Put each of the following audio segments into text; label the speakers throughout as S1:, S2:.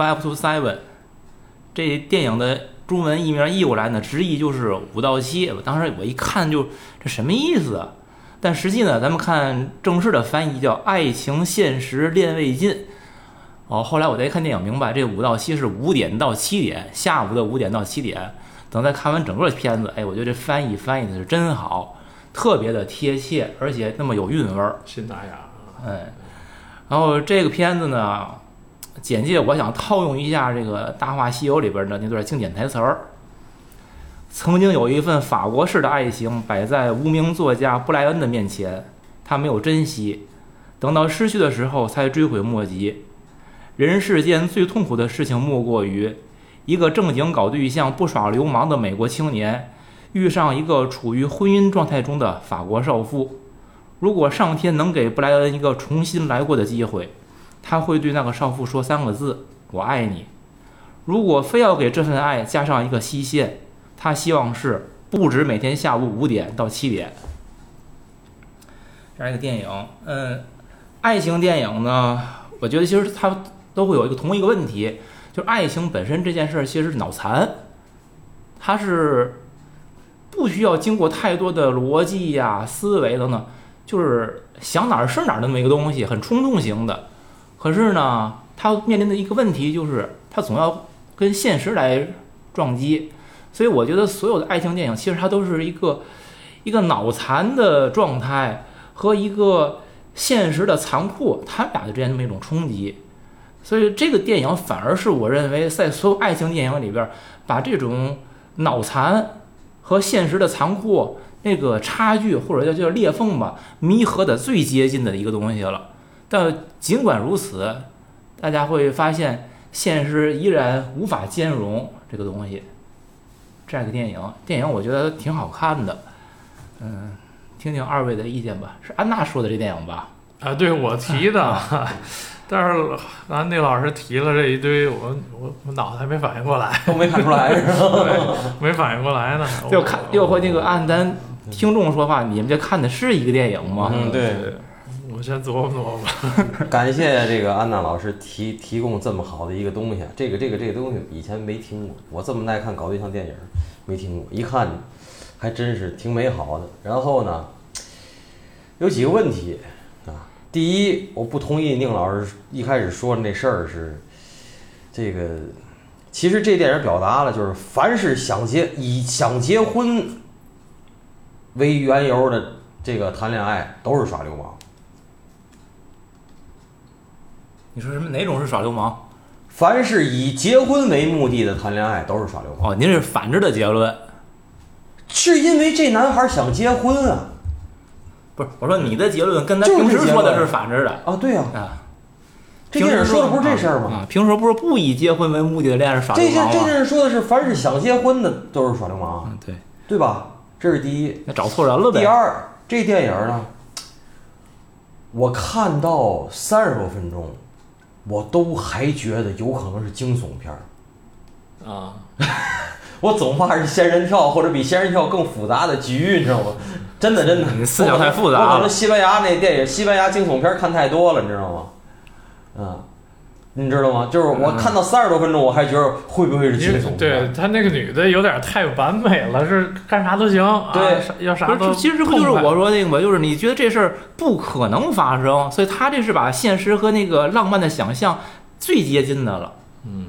S1: Five to Seven，这电影的中文译名译过来呢，直译就是五到七。我当时我一看就这什么意思？啊？但实际呢，咱们看正式的翻译叫“爱情现实恋未尽”。哦，后来我再一看电影，明白这五到七是五点到七点，下午的五点到七点。等再看完整个片子，哎，我觉得这翻译翻译的是真好，特别的贴切，而且那么有韵味儿，
S2: 新达雅。
S1: 哎，然后这个片子呢，简介我想套用一下这个《大话西游》里边的那段经典台词儿：曾经有一份法国式的爱情摆在无名作家布莱恩的面前，他没有珍惜，等到失去的时候才追悔莫及。人世间最痛苦的事情，莫过于一个正经搞对象、不耍流氓的美国青年，遇上一个处于婚姻状态中的法国少妇。如果上天能给布莱恩一个重新来过的机会，他会对那个少妇说三个字：“我爱你。”如果非要给这份爱加上一个期限，他希望是不止每天下午五点到七点。这样一个电影，嗯，爱情电影呢，我觉得其实它。都会有一个同一个问题，就是爱情本身这件事儿其实是脑残，它是不需要经过太多的逻辑呀、思维等等，就是想哪儿是哪儿的那么一个东西，很冲动型的。可是呢，它面临的一个问题就是，它总要跟现实来撞击。所以我觉得所有的爱情电影其实它都是一个一个脑残的状态和一个现实的残酷，它俩的之间那么一种冲击。所以这个电影反而是我认为在所有爱情电影里边，把这种脑残和现实的残酷那个差距或者叫叫裂缝吧，弥合的最接近的一个东西了。但尽管如此，大家会发现现实依然无法兼容这个东西。这样一个电影，电影我觉得挺好看的。嗯，听听二位的意见吧。是安娜说的这电影吧？
S2: 啊，对我提的。但是刚才那老师提了这一堆，我我我脑子还没反应过来，
S3: 都没看出来是吧？
S2: 没反应过来呢。
S1: 又看又和那个按咱听众说话，你们这看的是一个电影吗？
S3: 嗯，对对。
S2: 我先琢磨琢磨吧。
S3: 感谢这个安娜老师提提供这么好的一个东西，这个这个这个东西以前没听过，我这么爱看搞对象电影没听过，一看还真是挺美好的。然后呢，有几个问题啊。第一，我不同意宁老师一开始说的那事儿是，这个，其实这电影表达了，就是凡是想结以想结婚为缘由的这个谈恋爱都是耍流氓。
S1: 你说什么？哪种是耍流氓？
S3: 凡是以结婚为目的的谈恋爱都是耍流氓。
S1: 哦，您是反着的结论，
S3: 是因为这男孩想结婚啊。
S1: 不是，我说你的结论跟咱平时说的是反着的
S3: 啊？对呀，
S1: 啊，
S3: 这电影说的不是这事儿吗？
S1: 啊，平时不是不以结婚为目的的恋爱是耍流
S3: 氓这这电影说的是，凡是想结婚的都是耍流氓。
S1: 嗯，对，
S3: 对吧？这是第一。
S1: 那找错人了呗。
S3: 第二，这电影呢，我看到三十多分钟，我都还觉得有可能是惊悚片
S2: 儿。啊，
S3: 我总怕是仙人跳或者比仙人跳更复杂的局，你知道吗？真的真的，
S1: 你思想太复杂了。
S3: 我可能西班牙那电影，西班牙惊悚片看太多了，你知道吗？嗯，你知道吗？就是我看到三十多分钟，我还觉得会不会是惊悚？
S2: 对他那个女的有点太完美了，是干啥都行。
S3: 对，
S2: 要啥都。
S1: 其实不就是我说那个吗？就是你觉得这事儿不可能发生，所以他这是把现实和那个浪漫的想象最接近的了。
S2: 嗯，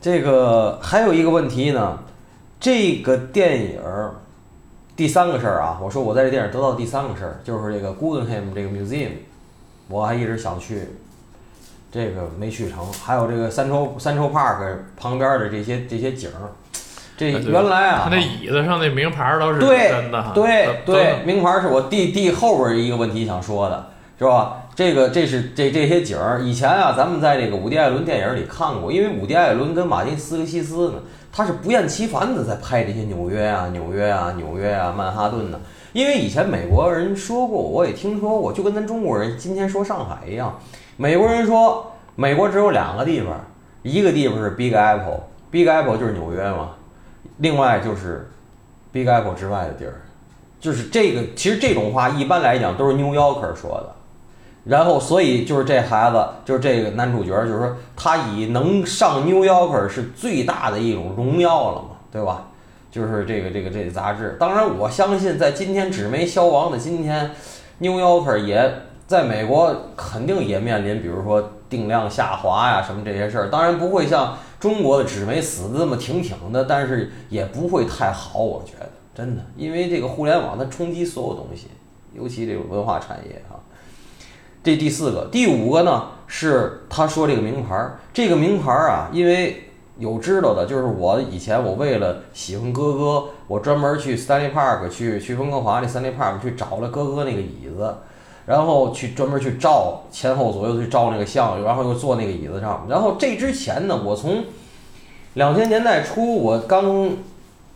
S3: 这个还有一个问题呢，这个电影。第三个事儿啊，我说我在这电影得到第三个事儿，就是这个 Guggenheim 这个 museum，我还一直想去，这个没去成。还有这个三洲三洲 park 旁边的这些这些景儿，这原来啊，
S2: 他那椅子上那名牌都是
S3: 真的，对对，名牌是我弟弟后边一个问题想说的，是吧？这个这是这这些景儿，以前啊，咱们在这个伍迪·艾伦电影里看过，因为伍迪·艾伦跟马丁·斯科西斯呢。他是不厌其烦的在拍这些纽约啊、纽约啊、纽约啊、曼哈顿呢。因为以前美国人说过，我也听说过，就跟咱中国人今天说上海一样。美国人说，美国只有两个地方，一个地方是 Big Apple，Big Apple 就是纽约嘛。另外就是 Big Apple 之外的地儿，就是这个。其实这种话一般来讲都是 New Yorker 说的。然后所以就是这孩子，就是这个男主角，就是说他以能上 New Yorker 是最大的一种荣耀了嘛，对吧？就是这个这个这个杂志。当然，我相信在今天纸媒消亡的今天，New Yorker 也在美国肯定也面临，比如说定量下滑呀什么这些事儿。当然不会像中国的纸媒死的这么挺挺的，但是也不会太好，我觉得真的，因为这个互联网它冲击所有东西，尤其这个文化产业啊。这第四个，第五个呢是他说这个名牌儿，这个名牌儿啊，因为有知道的，就是我以前我为了喜欢哥哥，我专门去 Stanley Park 去去温哥华那 Stanley Park 去找了哥哥那个椅子，然后去专门去照前后左右去照那个相，然后又坐那个椅子上。然后这之前呢，我从两千年代初我刚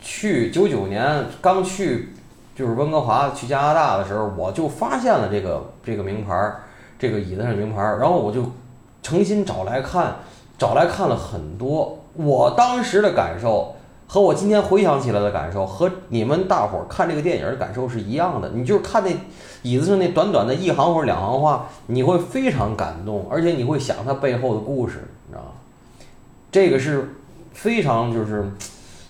S3: 去九九年刚去就是温哥华去加拿大的时候，我就发现了这个这个名牌儿。这个椅子上名牌儿，然后我就诚心找来看，找来看了很多。我当时的感受和我今天回想起来的感受，和你们大伙儿看这个电影的感受是一样的。你就是看那椅子上那短短的一行或者两行话，你会非常感动，而且你会想它背后的故事，你知道吗？这个是非常就是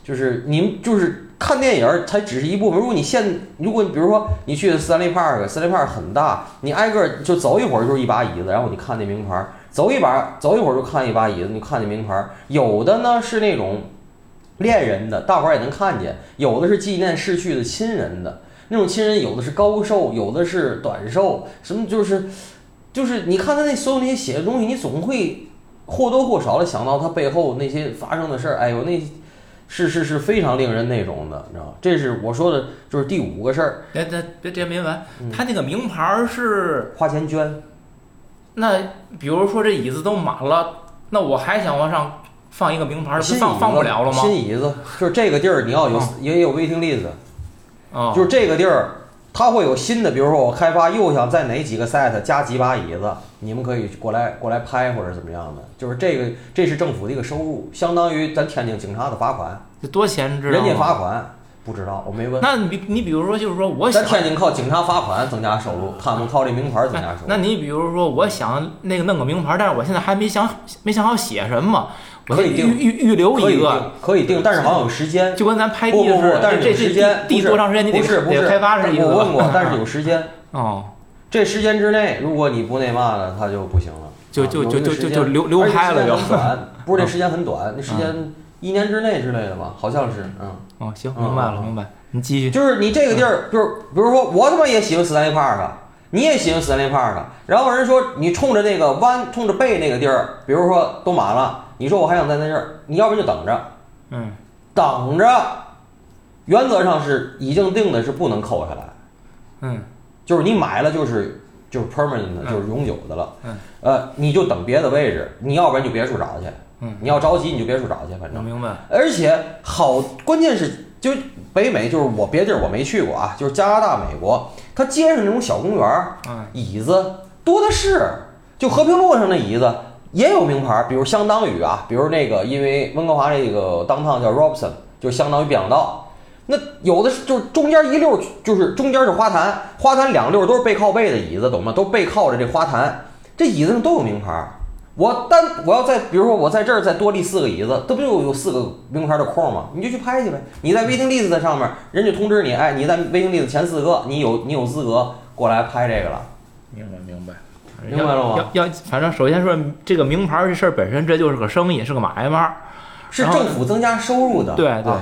S3: 就是您就是。看电影才只是一部分。如果你现，如果你比如说你去三里 park，三里 park 很大，你挨个就走一会儿就是一把椅子，然后你看那名牌，走一把走一会儿就看一把椅子，你看那名牌。有的呢是那种恋人的，大伙儿也能看见；有的是纪念逝去的亲人的，那种亲人有的是高寿，有的是短寿，什么就是就是你看他那所有那些写的东西，你总会或多或少的想到他背后那些发生的事儿。哎呦那。是是是非常令人那种的，你知道吗？这是我说的，就是第五个事儿。
S1: 别别别，这没完。他那个名牌是
S3: 花钱捐。
S1: 那比如说这椅子都满了，那我还想往上放一个名牌，放放不了了吗？
S3: 新椅子就是这个地儿，你要有也有 waiting list。
S1: 啊。
S3: 就是这个地儿，它会有新的，比如说我开发又想在哪几个 set 加几把椅子，你们可以过来过来拍或者怎么样的。就是这个，这是政府的一个收入，相当于咱天津警察的罚款。
S1: 这多钱？知
S3: 道人家罚款不知道，我没问。
S1: 那你你比如说，就是说，我想
S3: 咱天津靠警察罚款增加收入，他们靠这名牌增加收入。
S1: 那你比如说，我想那个弄个名牌，但是我现在还没想没想好写什么，
S3: 可以
S1: 预预预留一个，
S3: 可以定，但是好像有时间，
S1: 就跟咱拍地似
S3: 的。但是
S1: 这
S3: 时间
S1: 地多长时间？你得得开发是一个。
S3: 我问过，但是有时间。
S1: 哦。
S3: 这时间之内，如果你不那嘛的，他就不行了。
S1: 就就就就就就流流拍了，就
S3: 短，不是这时间很短，那时间一年之内之类的吧，好像是，嗯，
S1: 哦，行，明白了，明白，你继续。
S3: 就是你这个地儿，就是比如说我他妈也喜欢斯坦利 park，你也喜欢斯坦利 park，然后人说你冲着那个弯，冲着背那个地儿，比如说都满了，你说我还想在那地儿，你要不就等着，
S1: 嗯，
S3: 等着，原则上是已经定的是不能扣下来，
S1: 嗯，
S3: 就是你买了就是。就是 permanent 的，就是永久的了。嗯，呃，你就等别的位置，你要不然就别处找去。
S1: 嗯，
S3: 你要着急你就别处找去，反正。
S1: 明白。
S3: 而且好，关键是就北美，就是我别地儿我没去过啊，就是加拿大、美国，它街上那种小公园儿，椅子多的是。就和平路上那椅子也有名牌，比如相当于啊，比如那个，因为温哥华这个当趟叫 Robson，就相当于便道。那有的是，就是中间一溜，就是中间是花坛，花坛两溜都是背靠背的椅子，懂吗？都背靠着这花坛，这椅子上都有名牌。我单我要在，比如说我在这儿再多立四个椅子，这不就有四个名牌的空吗？你就去拍去呗。你在 waiting list 上面，人家通知你，哎，你在 waiting list 前四个，你有你有资格过来拍这个了。
S1: 明白明白，
S3: 明白了吗？
S1: 要要，反正首先说这个名牌这事儿本身，这就是个生意，是个买卖，
S3: 是政府增加收入的。
S1: 对对，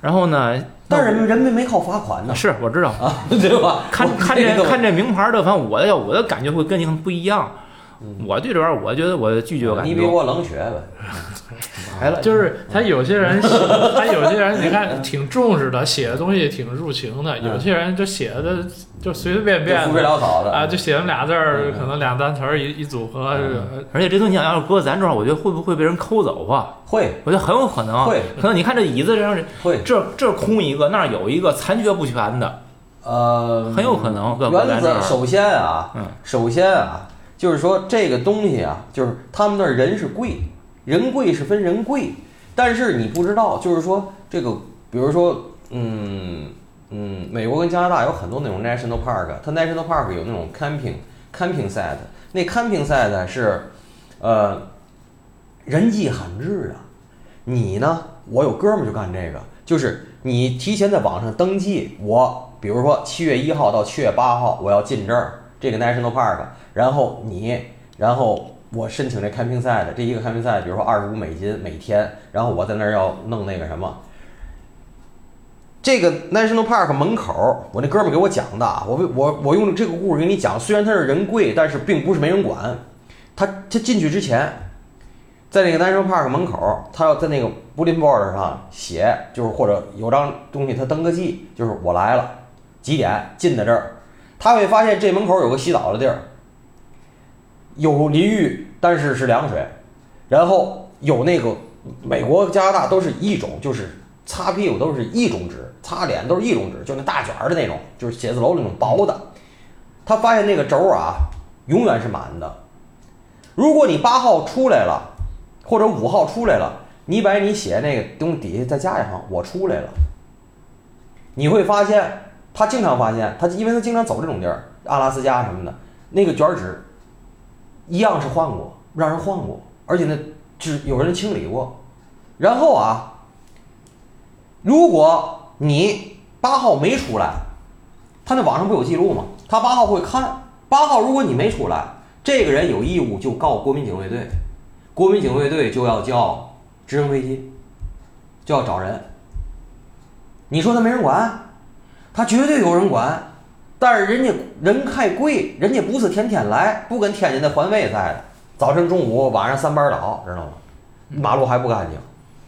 S1: 然后呢？
S3: 但是人们没靠罚款呢。
S1: 是我知道
S3: 啊，对吧？
S1: 看看这看这名牌的，反正我要我的感觉会跟你很不一样。我对这玩意儿，我觉得我拒绝感。
S3: 你比我冷血呗。
S1: 来了，
S2: 就是他有些人，他有些人，你看挺重视的，写的东西挺入情的。有些人就写的就随随便便
S3: 的
S2: 啊，就写了俩字儿，可能俩单词儿一一组合。
S1: 而且这东西要是搁咱这儿，我觉得会不会被人抠走啊？
S3: 会，
S1: 我觉得很有可能。
S3: 会，
S1: 可能你看这椅子上，
S3: 会
S1: 这这空一个，那儿有一个残缺不全的，
S3: 呃，
S1: 很有可能。
S3: 原则首先啊，首先啊。就是说这个东西啊，就是他们那儿人是贵，人贵是分人贵，但是你不知道，就是说这个，比如说，嗯嗯，美国跟加拿大有很多那种 national park，它 national park 有那种 camping camping set，那 camping set 是，呃，人迹罕至啊。你呢？我有哥们就干这个，就是你提前在网上登记，我比如说七月一号到七月八号我要进这儿这个 national park，然后你，然后我申请这 camping set，这一个 camping 赛比如说二十五美金每天，然后我在那儿要弄那个什么。这个 national park 门口，我那哥们给我讲的，我我我用这个故事给你讲。虽然它是人贵，但是并不是没人管。他他进去之前，在那个 national park 门口，他要在那个 bulletin board 上写，就是或者有张东西他登个记，就是我来了，几点进的这儿。他会发现这门口有个洗澡的地儿，有淋浴，但是是凉水，然后有那个美国加拿大都是一种，就是擦屁股都是一种纸。擦脸都是一种纸，就那大卷的那种，就是写字楼那种薄的。他发现那个轴啊，永远是满的。如果你八号出来了，或者五号出来了，你把你写那个东西底下再加一行“我出来了”，你会发现他经常发现他，因为他经常走这种地儿，阿拉斯加什么的，那个卷纸一样是换过，让人换过，而且那只有人清理过。然后啊，如果你八号没出来，他那网上不有记录吗？他八号会看，八号如果你没出来，这个人有义务就告国民警卫队，国民警卫队就要叫直升飞机，就要找人。你说他没人管，他绝对有人管，但是人家人太贵，人家不是天天来，不跟天津的环卫在的，早晨、中午、晚上三班倒，知道吗？马路还不干净。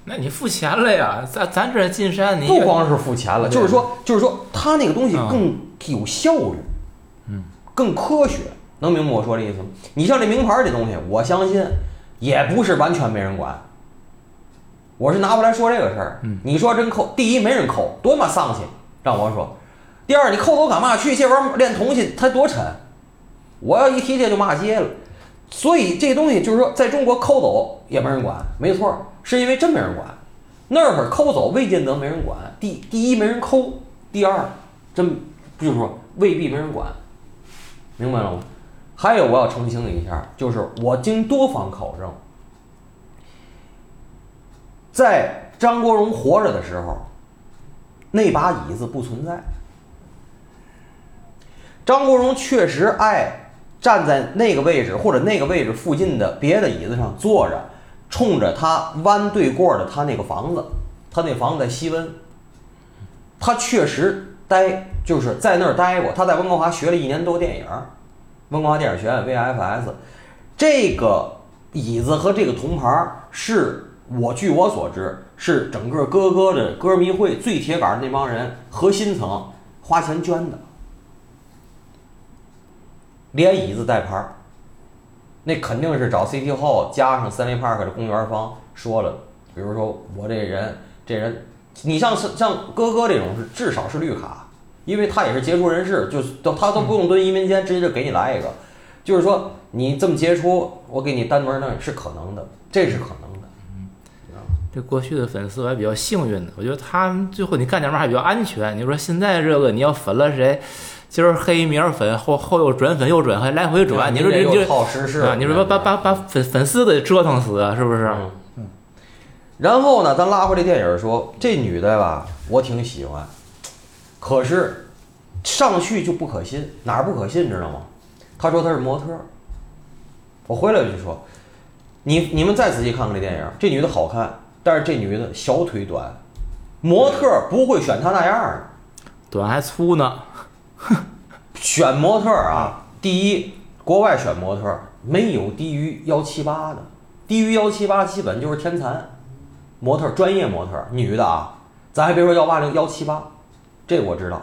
S1: 那你付钱了呀？咱咱这进山，你
S3: 不光是付钱了，就是说，就是说，他那个东西更有效率，
S1: 嗯，
S3: 更科学，能明白我说的意思吗？你像这名牌这东西，我相信也不是完全没人管。我是拿不来说这个事儿。你说真扣，第一没人扣，多么丧气，让我说。第二，你扣走干嘛去？这玩意儿练东西它多沉，我要一提这就骂街了。所以这东西就是说，在中国扣走也没人管，没错。是因为真没人管，那会儿抠走未见得没人管。第第一没人抠，第二真就是说未必没人管，明白了吗？还有我要澄清一下，就是我经多方考证，在张国荣活着的时候，那把椅子不存在。张国荣确实爱站在那个位置或者那个位置附近的别的椅子上坐着。冲着他弯对过的他那个房子，他那房子在西温，他确实待就是在那儿待过。他在温哥华学了一年多电影，温哥华电影学院 VFS。这个椅子和这个铜牌是我据我所知是整个哥哥的歌迷会最铁杆那帮人核心层花钱捐的，连椅子带牌。那肯定是找 City Hall 加上 Stanley Park 的公园方说了，比如说我这人这人，你像像哥哥这种是至少是绿卡，因为他也是杰出人士，就是都他都不用蹲移民监，直接就给你来一个，就是说你这么杰出，我给你单门那是可能的，这是可能。
S1: 这过去的粉丝我还比较幸运的，我觉得他们最后你干点嘛还比较安全。你说现在这个你要粉了谁？今儿黑明儿粉后后又转粉又转还来回转，你说这这啊，你说把把把把粉粉丝给折腾死啊，是不是？
S3: 嗯。然后呢，咱拉回这电影说，这女的吧，我挺喜欢，可是上去就不可信，哪儿不可信知道吗？她说她是模特，我回来就说，你你们再仔细看看这电影，这女的好看，但是这女的小腿短，模特不会选她那样的，
S1: 短还粗呢。
S3: 选模特啊，第一，国外选模特没有低于幺七八的，低于幺七八基本就是天残。模特专业模特女的啊，咱还别说幺八零幺七八，这我知道。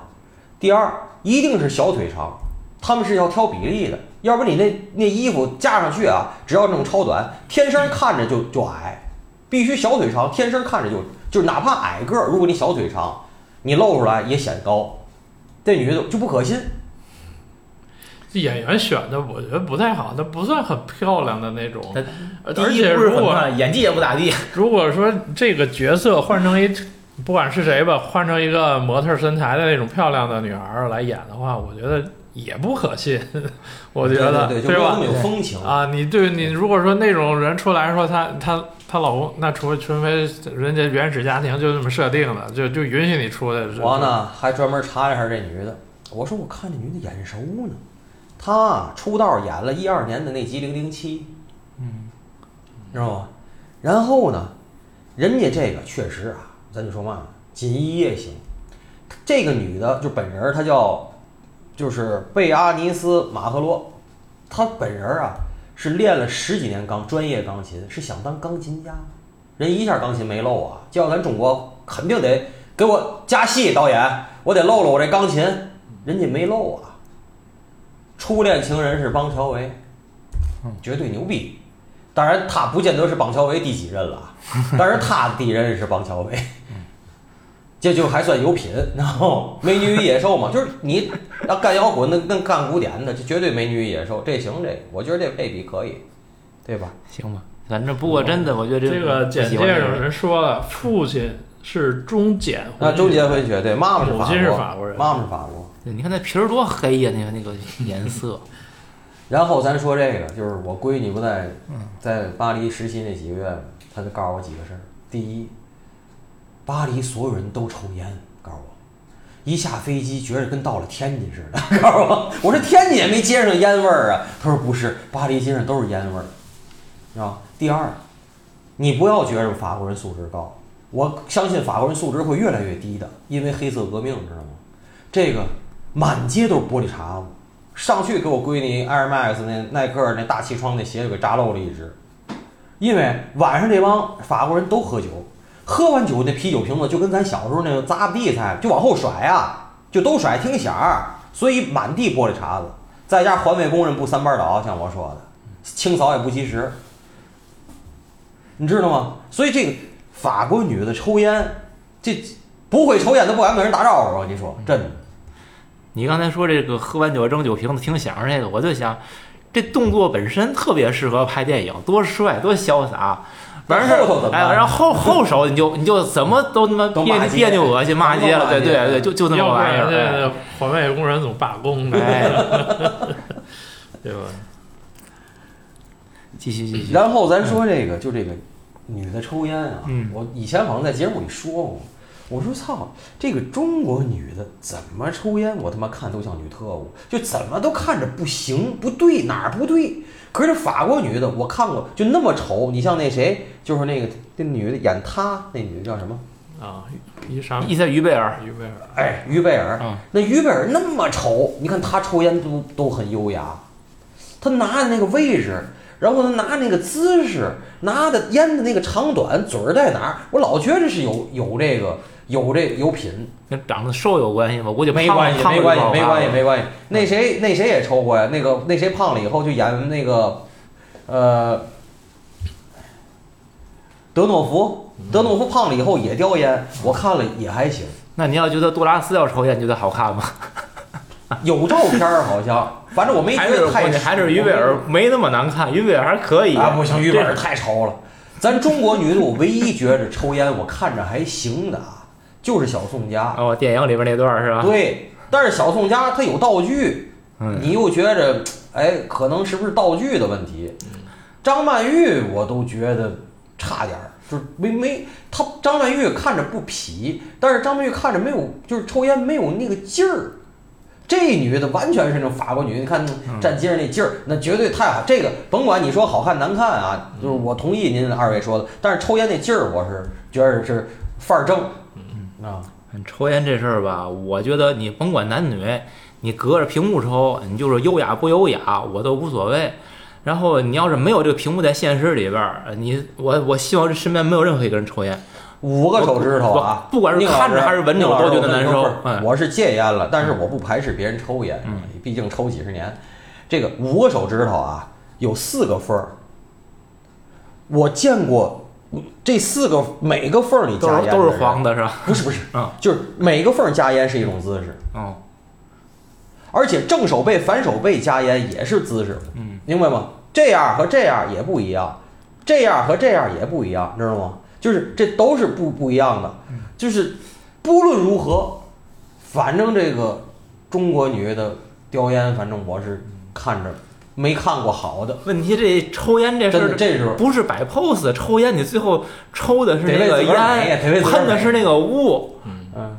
S3: 第二，一定是小腿长，他们是要挑比例的，要不你那那衣服加上去啊，只要弄超短，天生看着就就矮，必须小腿长，天生看着就就是哪怕矮个儿，如果你小腿长，你露出来也显高。这女的就不可信。
S2: 这演员选的我觉得不太好，她不算很漂亮的那种，而且
S1: 如果演技也不咋地。
S2: 如果说这个角色换成一，不管是谁吧，换成一个模特身材的那种漂亮的女孩来演的话，我觉得也不可信，我觉得
S3: 对
S2: 吧？
S3: 有风情。
S2: 啊，你对你如果说那种人出来说他他她老公，那除除非人家原始家庭就这么设定的，就就允许你出来。
S3: 我呢还专门查了一下这女的，我说我看这女的眼熟呢，她出道演了一二年的那集《零零七》，
S1: 嗯，
S3: 知道吧？然后呢，人家这个确实啊，咱就说嘛，锦衣夜行，这个女的就本人她叫就是贝阿尼斯马赫罗，她本人啊是练了十几年钢专业钢琴，是想当钢琴家，人一下钢琴没漏啊，叫咱中国肯定得给我加戏，导演，我得露露我这钢琴，人家没漏啊。初恋情人是邦乔维，绝对牛逼。当然，他不见得是邦乔维第几任了，但是他第一任是邦乔维，这就还算有品。然后《美女与野兽》嘛，就是你要干摇滚的跟干古典的，这绝对美女与野兽，这行这，我觉得这配比可以，对吧？
S1: 行吧，反正不过真的，我觉得
S2: 这个简介上人说了，父亲是中简
S3: 那中间混血，对，妈妈是法
S2: 母亲是
S3: 国，
S2: 法国人
S3: 妈妈是法国。
S1: 对你看那皮儿多黑呀，那个那个颜色，
S3: 然后咱说这个，就是我闺女不在在巴黎实习那几个月，她就告诉我几个事儿。第一，巴黎所有人都抽烟，告诉我，一下飞机觉着跟到了天津似的，告诉我，我说天津也没街上烟味儿啊。他说不是，巴黎街上都是烟味儿，知道吧？第二，你不要觉着法国人素质高，我相信法国人素质会越来越低的，因为黑色革命，知道吗？这个满街都是玻璃碴子。上去给我闺女 Air Max 那耐克那大气窗那鞋就给扎漏了一只，因为晚上这帮法国人都喝酒，喝完酒那啤酒瓶子就跟咱小时候那个砸不地菜就往后甩啊，就都甩听响儿，所以满地玻璃碴子。再加环卫工人不三班倒，像我说的，清扫也不及时，你知道吗？所以这个法国女的抽烟，这不会抽烟都不敢跟人打招呼，我跟你说，真的。
S1: 你刚才说这个喝完酒扔酒瓶子听响儿这个，我就想，这动作本身特别适合拍电影，多帅多潇洒。完事儿，
S3: 后头怎么办
S1: 哎，然后后后手你就你就怎么都他妈别
S3: 都骂街
S1: 别扭恶心骂街了，对对对，就就那么玩意儿。
S2: 环卫工人总罢工呢，
S1: 哎，
S2: 对吧？
S1: 继续继续。
S3: 然后咱说这个，就这个女的抽烟啊，
S1: 嗯
S3: 我以前好像在节目里说过，我说操，这个中国女的怎么抽烟，我他妈看都像女特务，就怎么都看着不行，不对哪儿不对。可是法国女的，我看过，就那么丑。你像那谁，就是那个那女的演她那女的叫什么？
S2: 啊，伊莎
S1: 伊塞于贝尔，
S2: 于贝尔，
S3: 哎，于贝尔。
S1: 嗯
S3: 那于贝尔那么丑，你看她抽烟都都很优雅，她拿的那个位置，然后她拿那个姿势，拿的烟的那个长短，嘴儿在哪儿，我老觉着是有有这个有这有品。
S1: 跟长得瘦有关系吗？我估计
S3: 没
S1: 胖
S3: 关系，没关系，没关系，没关系。那谁那谁也抽过呀？那个那谁胖了以后就演那个，呃，德诺福。德诺福胖了以后也叼烟，我看了也还行。
S1: 那你要觉得杜拉斯要抽烟，你觉得好看吗？
S3: 有照片儿好像，反正我没觉
S1: 还是
S3: 得太丑。
S1: 还是于贝尔没那么难看，于贝尔还可以
S3: 啊，不行，于贝尔太丑了。咱中国女的，我唯一觉着抽烟我看着还行的啊，就是小宋佳。
S1: 哦，电影里边那段儿是吧？
S3: 对，但是小宋佳她有道具，
S1: 嗯，
S3: 你又觉着，哎，可能是不是道具的问题？张曼玉我都觉得差点儿，就是没没她张曼玉看着不痞，但是张曼玉看着没有，就是抽烟没有那个劲儿。这女的完全是那种法国女，你看站街上那劲儿，那绝对太好。这个甭管你说好看难看啊，就是我同意您二位说的，但是抽烟那劲儿，我是觉得是范儿正啊。
S1: 抽烟这事儿吧，我觉得你甭管男女，你隔着屏幕抽，你就是优雅不优雅，我都无所谓。然后你要是没有这个屏幕在现实里边儿，你我我希望这身边没有任何一个人抽烟。
S3: 五个手指头啊，
S1: 不不管是看着还是闻着我都觉得难受
S3: 我是戒烟了，但是我不排斥别人抽烟，
S1: 嗯
S3: 毕竟抽几十年。这个五个手指头啊，有四个缝儿，我见过这四个每个缝儿里加烟
S1: 都是黄
S3: 的，
S1: 是吧？
S3: 不是不是，
S1: 嗯。
S3: 就是每个缝儿加烟是一种姿势，
S1: 哦，
S3: 而且正手背、反手背加烟也是姿势，
S1: 嗯，
S3: 明白吗？这样和这样也不一样，这样和这样也不一样，知道吗？就是这都是不不一样的，
S1: 嗯。
S3: 就是不论如何，反正这个中国女的叼烟，反正我是看着没看过好的。
S1: 问题这抽烟这事，儿
S3: 这时候
S1: 不是摆 pose，抽烟你最后抽的是那个烟，喷的是那个雾。
S3: 嗯，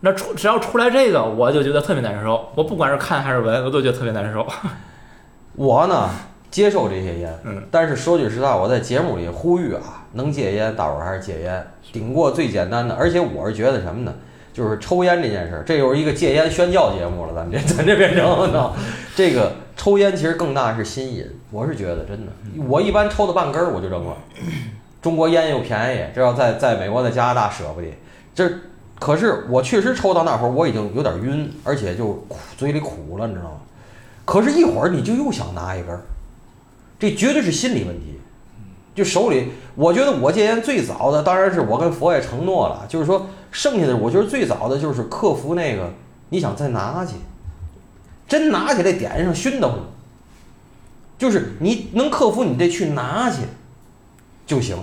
S1: 那出只要出来这个，我就觉得特别难受。我不管是看还是闻，我都觉得特别难受。
S3: 我呢接受这些烟，
S1: 嗯，
S3: 但是说句实话，我在节目里呼吁啊，能戒烟，大伙儿还是戒烟，顶过最简单的。而且我是觉得什么呢？就是抽烟这件事儿，这又是一个戒烟宣教节目了，咱们这咱这变成呢，这个抽烟其实更大是心瘾，我是觉得真的，我一般抽到半根儿我就扔了。中国烟又便宜，这要在在美国在加拿大舍不得，这可是我确实抽到那会儿我已经有点晕，而且就苦嘴里苦了，你知道吗？可是，一会儿你就又想拿一根儿，这绝对是心理问题。就手里，我觉得我戒烟最早的，当然是我跟佛爷承诺了，就是说剩下的，我觉得最早的就是克服那个，你想再拿去，真拿起来点上熏得慌，就是你能克服，你得去拿去就行。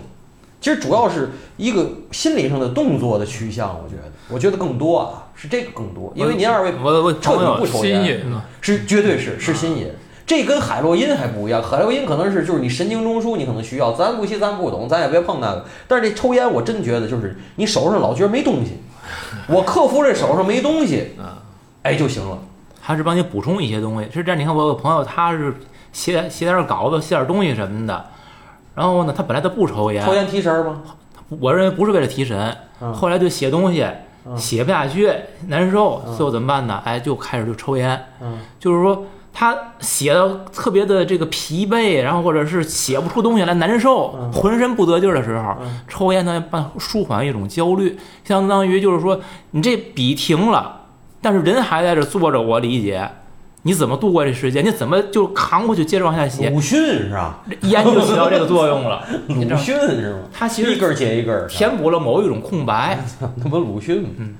S3: 其实主要是一个心理上的动作的趋向，我觉得，我觉得更多啊，是这个更多，因为您二位彻底不抽烟，是绝对是是心瘾。这跟海洛因还不一样，海洛因可能是就是你神经中枢你可能需要，咱不吸咱不懂，咱也别碰那个。但是这抽烟我真觉得就是你手上老觉得没东西，我克服这手上没东西，
S2: 啊，
S3: 哎就行了。
S1: 他是帮你补充一些东西。是这样，你看我有个朋友，他是写写点稿子、写点东西什么的，然后呢，他本来他不抽烟，
S3: 抽烟提神吗？
S1: 我认为不是为了提神，
S3: 嗯
S1: 后来就写东西
S3: 嗯
S1: 写不下去，难受，
S3: 嗯
S1: 最后怎么办呢？哎，就开始就抽烟，
S3: 嗯
S1: 就是说他写的特别的这个疲惫，然后或者是写不出东西来难受，
S3: 嗯
S1: 浑身不得劲儿的时候，
S3: 嗯
S1: 抽烟呢帮舒缓一种焦虑，相当于就是说你这笔停了，但是人还在这坐着，我理解。你怎么度过这时间？你怎么就扛过去，接着往下写？
S3: 鲁迅是吧？
S1: 烟就起到这个作用了。
S3: 鲁，迅是吗？
S1: 他其实
S3: 一根接一根，
S1: 填补了某一种空白。
S3: 那不鲁迅吗？
S1: 嗯。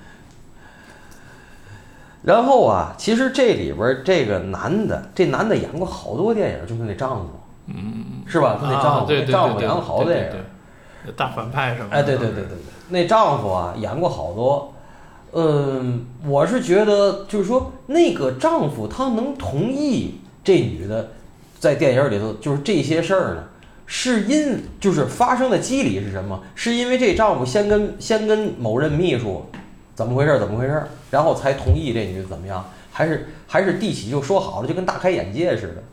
S3: 然后啊，其实这里边这个男的，这男的演过好多电影，就是那丈夫，
S2: 嗯，
S3: 是吧？他那丈
S2: 啊
S3: 夫，
S2: 对对对对
S3: 那丈夫演过好多电影。
S2: 大反派什么的，
S3: 哎，对对对对对，那丈夫啊演过好多。嗯，我是觉得，就是说那个丈夫他能同意这女的在电影里头就是这些事儿呢，是因就是发生的机理是什么？是因为这丈夫先跟先跟某任秘书怎么回事怎么回事，然后才同意这女的怎么样？还是还是地起就说好了，就跟大开眼界似的。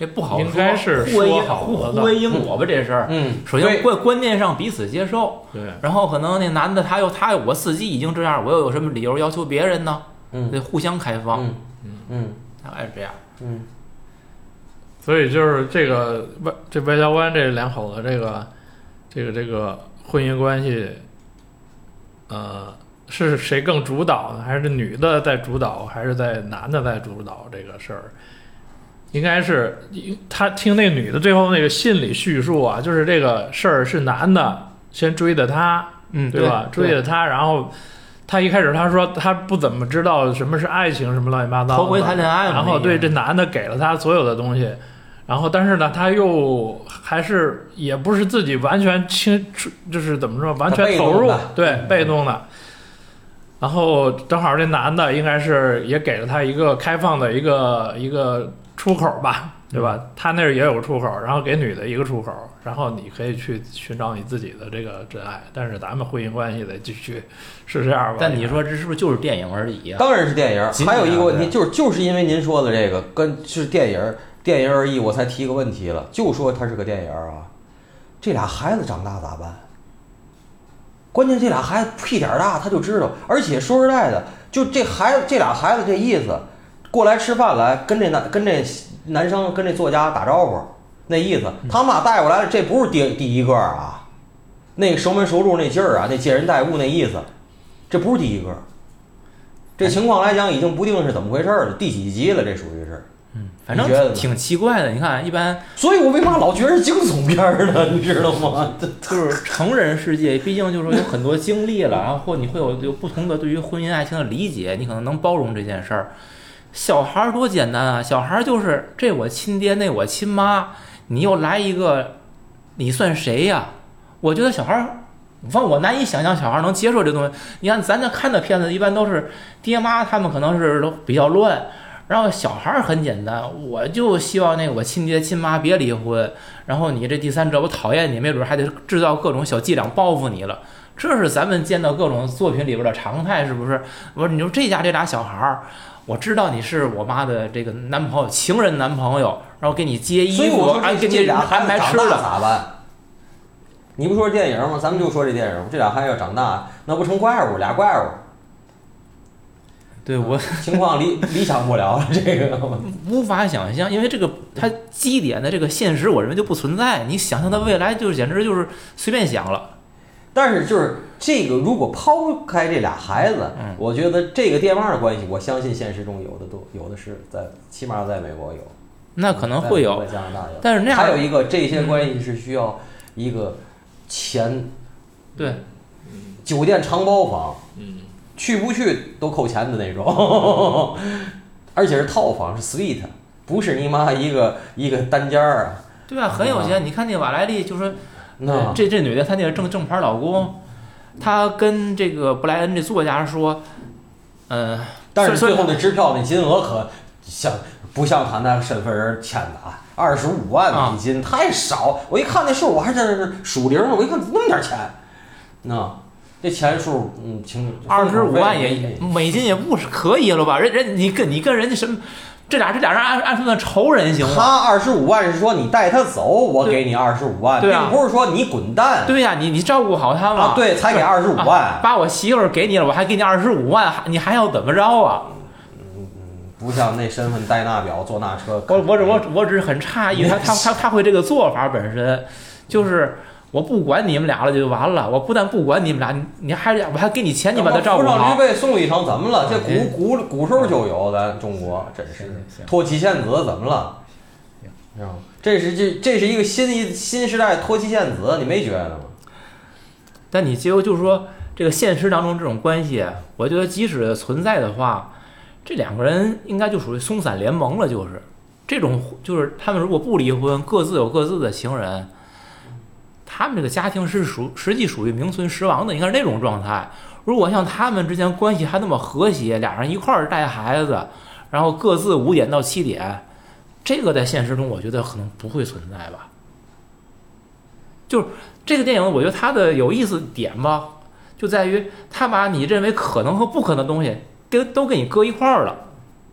S1: 这不好说，
S2: 应该是
S1: 互为因
S2: 说好
S1: 互
S2: 了的
S1: 互为因果吧，这事儿。
S3: 嗯，
S1: 首先
S3: 对
S1: 观观念上彼此接受，
S2: 对，
S1: 然后可能那男的他又他我自己已经这样，我又有什么理由要求别人呢？
S3: 嗯
S1: 得互相开放，
S3: 嗯嗯
S1: 大概是这样。
S3: 嗯
S2: 所以就是这个外这外交官这两口子这个这个这个婚姻关系，呃，是谁更主导呢？还是女的在主导，还是在男的在主导这个事儿？应该是他听那女的最后那个信里叙述啊，就是这个事儿是男的先追的她，
S1: 嗯，
S2: 对吧？追的她，然后他一开始他说他不怎么知道什么是爱情，什么乱七八糟的，
S1: 头回谈恋爱嘛
S2: 然后对这男的给了他所有的东西，然后但是呢，他又还是也不是自己完全清，就是怎么说，完全投入对，
S3: 嗯
S2: 被动的。然后正好这男的应该是也给了他一个开放的一个一个出口吧，对吧？他那儿也有个出口，然后给女的一个出口，然后你可以去寻找你自己的这个真爱。但是咱们婚姻关系得继续，是这样吧？
S1: 但你说这是不是就是电影而已啊？
S3: 当然是电影儿。还有一个问题，就是就是因为您说的这个跟是电影儿电影而已，我才提个问题了，就说它是个电影儿啊。这俩孩子长大咋办？关键这俩孩子屁点儿大，他就知道。而且说实在的，就这孩子这俩孩子这意思，过来吃饭来，跟这男跟这男生跟这作家打招呼，那意思，他妈带过来了，这不是第第一个啊，那熟门熟路那劲儿啊，那借人待物那意思，这不是第一个。这情况来讲，已经不定是怎么回事儿了，第几集了？这属于是。
S1: 嗯，反正挺奇怪的。你看，一般
S3: 所以我为嘛老觉得是惊悚片儿呢？你知道吗？
S1: 就是成人世界，毕竟就是说有很多经历了，然后或你会有有不同的对于婚姻爱情的理解，你可能能包容这件事儿。小孩儿多简单啊，小孩儿就是这我亲爹，那我亲妈，你又来一个，你算谁呀？我觉得小孩儿反正我难以想象小孩能接受这东西。你看咱这看的片子，一般都是爹妈他们可能是都比较乱，然后小孩儿很简单，我就希望那个我亲爹亲妈别离婚，然后你这第三者我讨厌你，没准还得制造各种小伎俩报复你了。这是咱们见到各种作品里边的常态，是不是？我说你说这家这俩小孩儿，我知道你是我妈的这个男朋友，情人男朋友，然后给你接衣服，
S3: 所以我
S1: 还给你安排
S3: 子长大
S1: 吃的。
S3: 咋办？你不说电影吗？咱们就说这电影，这俩孩子要长大，那不成怪物，俩怪物，
S1: 对我
S3: 情况理 理想不了了。这个
S1: 无法想象，因为这个它基点的这个现实，我认为就不存在。你想象的未来，就简直就是随便想了。
S3: 但是就是这个，如果抛开这俩孩子，
S1: 嗯。
S3: 我觉得这个爹妈的关系，我相信现实中有的都有的是在，起码在美国有，
S1: 那可能会有。
S3: 在，加拿大有。
S1: 但是那样
S3: 还有一个，这些关系是需要一个钱，
S1: 对。
S3: 酒店长包房，
S2: 嗯，
S3: 去不去都扣钱的那种，而且是套房，是 suite，不是你妈一个一个单间儿啊。
S1: 对啊，很有钱。你看那瓦莱丽，就说
S3: 那
S1: 这这女的，她那个正正牌老公，她跟这个布莱恩这作家说，嗯、
S3: 但是最后那支票那金额可像不像他那身份人签的啊，二十五万美金、太少。我一看那数，我还真是数零呢。我一看那么点钱，那这钱数嗯，请
S1: 二十五万也
S3: 也
S1: 美金也不是可以了吧？人人你跟你跟人家什么，这俩这俩人按按说算仇人行吗？
S3: 他二十五万是说你带他走，我给你二十五万，并不是说你滚蛋。
S1: 对呀、你你照顾好他嘛。
S3: 啊，对，才给二十五
S1: 啊
S3: 万，
S1: 把我媳妇儿给你了，我还给你二十五万，还你还要怎么着啊？
S3: 嗯不像那身份带那表坐那车。
S1: 我我我我只是很诧异，他他他他会这个做法本身，就是我不管你们俩了就完了，我不但不管你们俩，你你还我还给你钱，你把他照顾
S3: 扶上驴
S1: 好。
S3: 背送一程，怎么了？这
S1: 哎
S3: 古古古时候就有，咱中国真是托妻献子，怎么了？是吧？这是这这是一个新一新时代托妻献子，你没觉得吗？
S1: 但你结果就是说，这个现实当中这种关系，我觉得即使存在的话，这两个人应该就属于松散联盟了，就是这种就是他们如果不离婚，各自有各自的情人，他们这个家庭是属实际属于名存实亡的，应该是那种状态。如果像他们之间关系还那么和谐，俩人一块儿带孩子，然后各自五点到七点，这个在现实中我觉得可能不会存在吧。就是这个电影，我觉得它的有意思点吧，就在于他把你认为可能和不可能的东西跟都给你搁一块儿了，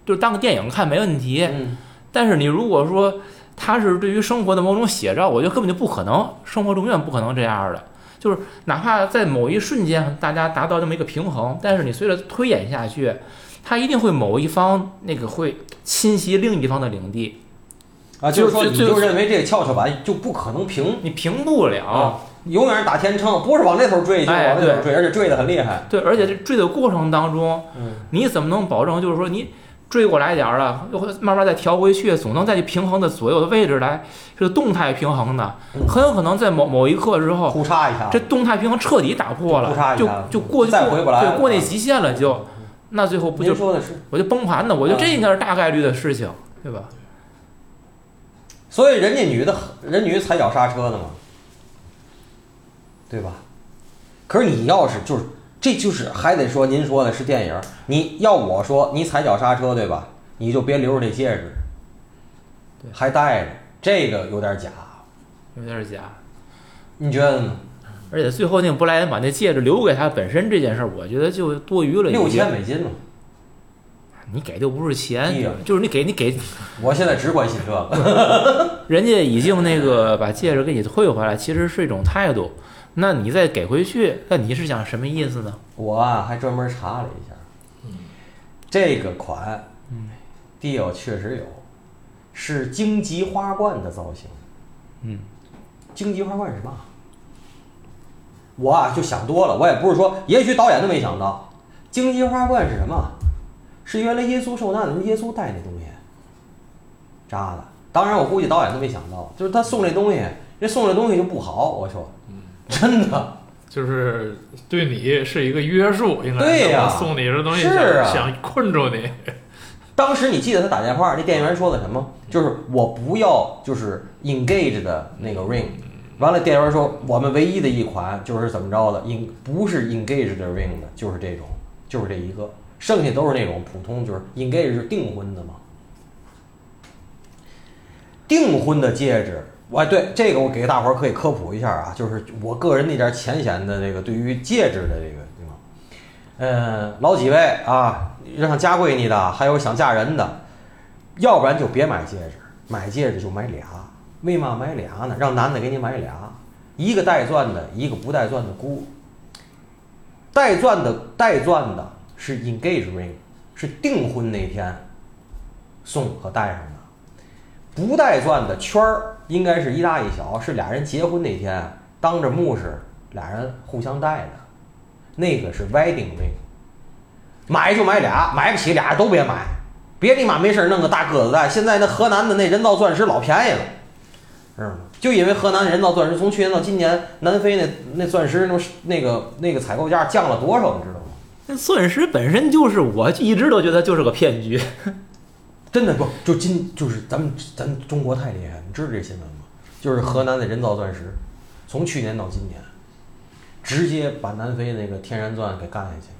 S1: 就是当个电影看没问题。
S3: 嗯，
S1: 但是你如果说它是对于生活的某种写照，我觉得根本就不可能，生活中永远不可能这样的。就是哪怕在某一瞬间大家达到这么一个平衡，但是你随着推演下去，它一定会某一方那个会侵袭另一方的领地，
S3: 啊，就是说你就认为这个跷跷板就不可能平
S1: 你平不了。
S3: 啊，永远是打天秤，不是往那头坠就
S1: 哎
S3: 往那头坠，而且坠得很厉害。
S1: 对，而且这坠的过程当中，
S3: 嗯，
S1: 你怎么能保证就是说你追过来点儿了，又会慢慢再调回去，总能在这平衡的左右的位置来是动态平衡的
S3: 嗯，
S1: 很有可能在某某一刻之后，
S3: 呼嚓一下，
S1: 这动态平衡彻底打破了，就
S3: 一下
S1: 就过
S3: 再回不来
S1: 对，过那极限了就，那最后不就
S3: 您说的是，
S1: 我就崩盘了？我觉得这应该是大概率的事情，对吧？
S3: 所以人家女的人女踩脚刹车的嘛，对吧？可是你要是就是，这就是还得说您说的是电影儿，你要我说你踩脚刹车对吧？你就别留着这戒指，
S1: 对
S3: 还戴着，这个有点假，
S1: 有点假。
S3: 你觉得呢？
S1: 而且最后那个布莱恩把那戒指留给他本身这件事儿，我觉得就多余了。
S3: 六千，美金嘛，
S1: 你给的又不是钱就是你给你给
S3: 我现在只关心这个。
S1: 人家已经那个把戒指给你退回来，其实是一种态度。那你再给回去，那你是想什么意思呢？
S3: 我啊还专门查了一下，这个款，
S1: 嗯
S3: ，deal 确实有，是荆棘花冠的造型。
S1: 嗯，
S3: 荆棘花冠是嘛？我啊就想多了，我也不是说，也许导演都没想到，荆棘花冠是什么？是原来耶稣受难的时候耶稣戴那东西，扎的。当然，我估计导演都没想到，就是他送这东西，这送这东西就不好。我说，真的。
S2: 就是对你是一个约束，应该
S3: 对呀。
S2: 我送你这东西
S3: 是
S2: 想、
S3: 啊。
S2: 想困住你，
S3: 当时你记得他打电话，那店员说的什么？就是我不要，就是 engage 的那个 ring，完了，店员说我们唯一的一款就是怎么着的，in 不是 engaged ring 的，就是这种，就是这一个，剩下都是那种普通，就是 engaged 是订婚的嘛。订婚的戒指，我对这个我给大伙儿可以科普一下啊，就是我个人那点浅显的这个对于戒指的这个地方，嗯，老几位啊，让嫁闺女的，还有想嫁人的，要不然就别买戒指，买戒指就买俩。为嘛买俩呢？让男的给你买俩，一个带钻的，一个不带钻的姑。带钻的带钻的是 engage ring，是订婚那天送和戴上的。不带钻的圈儿应该是一大一小，是俩人结婚那天当着牧师俩人互相戴的，那个是 wedding ring。买就买俩，买不起俩都别买，别你妈没事弄个大鸽子戴。现在那河南的那人造钻石老便宜了。知道吗？就因为河南人造钻石从去年到今年，南非那那钻石那那个那个采购价降了多少，你知道吗？
S1: 那钻石本身就是，我一直都觉得就是个骗局。
S3: 真的不，就今就是咱们咱中国太厉害，你知道这新闻吗？就是河南的人造钻石，从去年到今年，直接把南非那个天然钻给干下去了。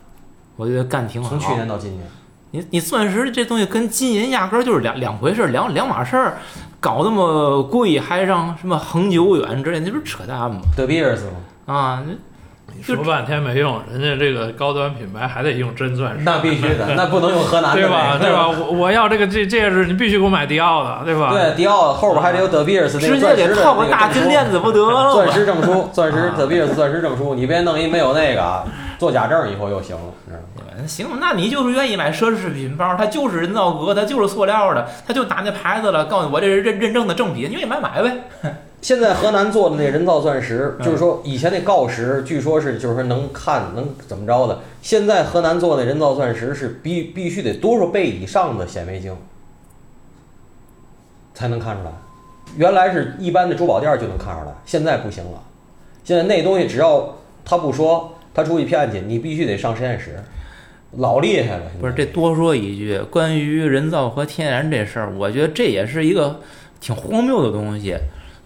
S1: 我觉得干挺好。
S3: 从去年到今年。
S1: 你你钻石这东西跟金银压根儿就是两两回事儿，两两码事儿，搞那么贵，还让什么恒久远之类，那不是扯淡吗？
S3: 德比尔斯吗？
S1: 啊，
S2: 你说半天没用，人家这个高端品牌还得用真钻石。
S3: 那必须的，那不能用河南的，
S2: 对吧？对吧？我我要这个这戒指，你必须给我买迪奥的，对吧？
S3: 对，迪奥后边还得有德比尔斯那
S1: 个钻石的个大金链子不得了？
S3: 钻石证书，钻石德比尔斯钻石证书，你别弄一没有那个。做假证以后又行了，
S1: 行，那你就是愿意买奢侈品包，它就是人造革，它就是塑料的，它就打那牌子了，告诉我这是认认证的正品，你愿意买买呗。
S3: 现在河南做的那人造钻石，就是说以前那锆石，据说是就是说能看能怎么着的，现在河南做的人造钻石是必必须得多少倍以上的显微镜才能看出来，原来是一般的珠宝店就能看出来，现在不行了，现在那东西只要他不说。他出去骗去，你必须得上实验室，老厉害了。
S1: 不是，这多说一句，关于人造和天然这事儿，我觉得这也是一个挺荒谬的东西。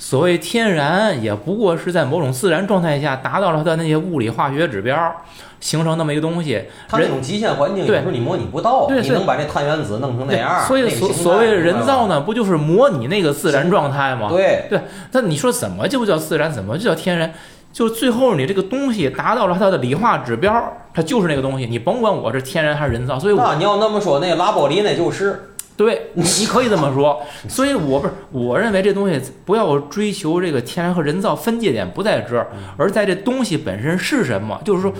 S1: 所谓天然，也不过是在某种自然状态下达到了它的那些物理化学指标，形成那么一个东西。
S3: 它那种极限环境有时候你模拟不到，你能把这碳原子弄成那样。
S1: 所以所所谓人造呢，不就是模拟那个自然状态吗？
S3: 对
S1: 对。那你说怎么就叫自然？怎么就叫天然？就最后你这个东西达到了它的理化指标，它就是那个东西。你甭管我是天然还是人造，所以
S3: 那你要那么说，那拉玻璃那就是
S1: 对，你你可以这么说。所以我不是我认为这东西不要追求这个天然和人造分界点不在这儿，而在这东西本身是什么。就是说，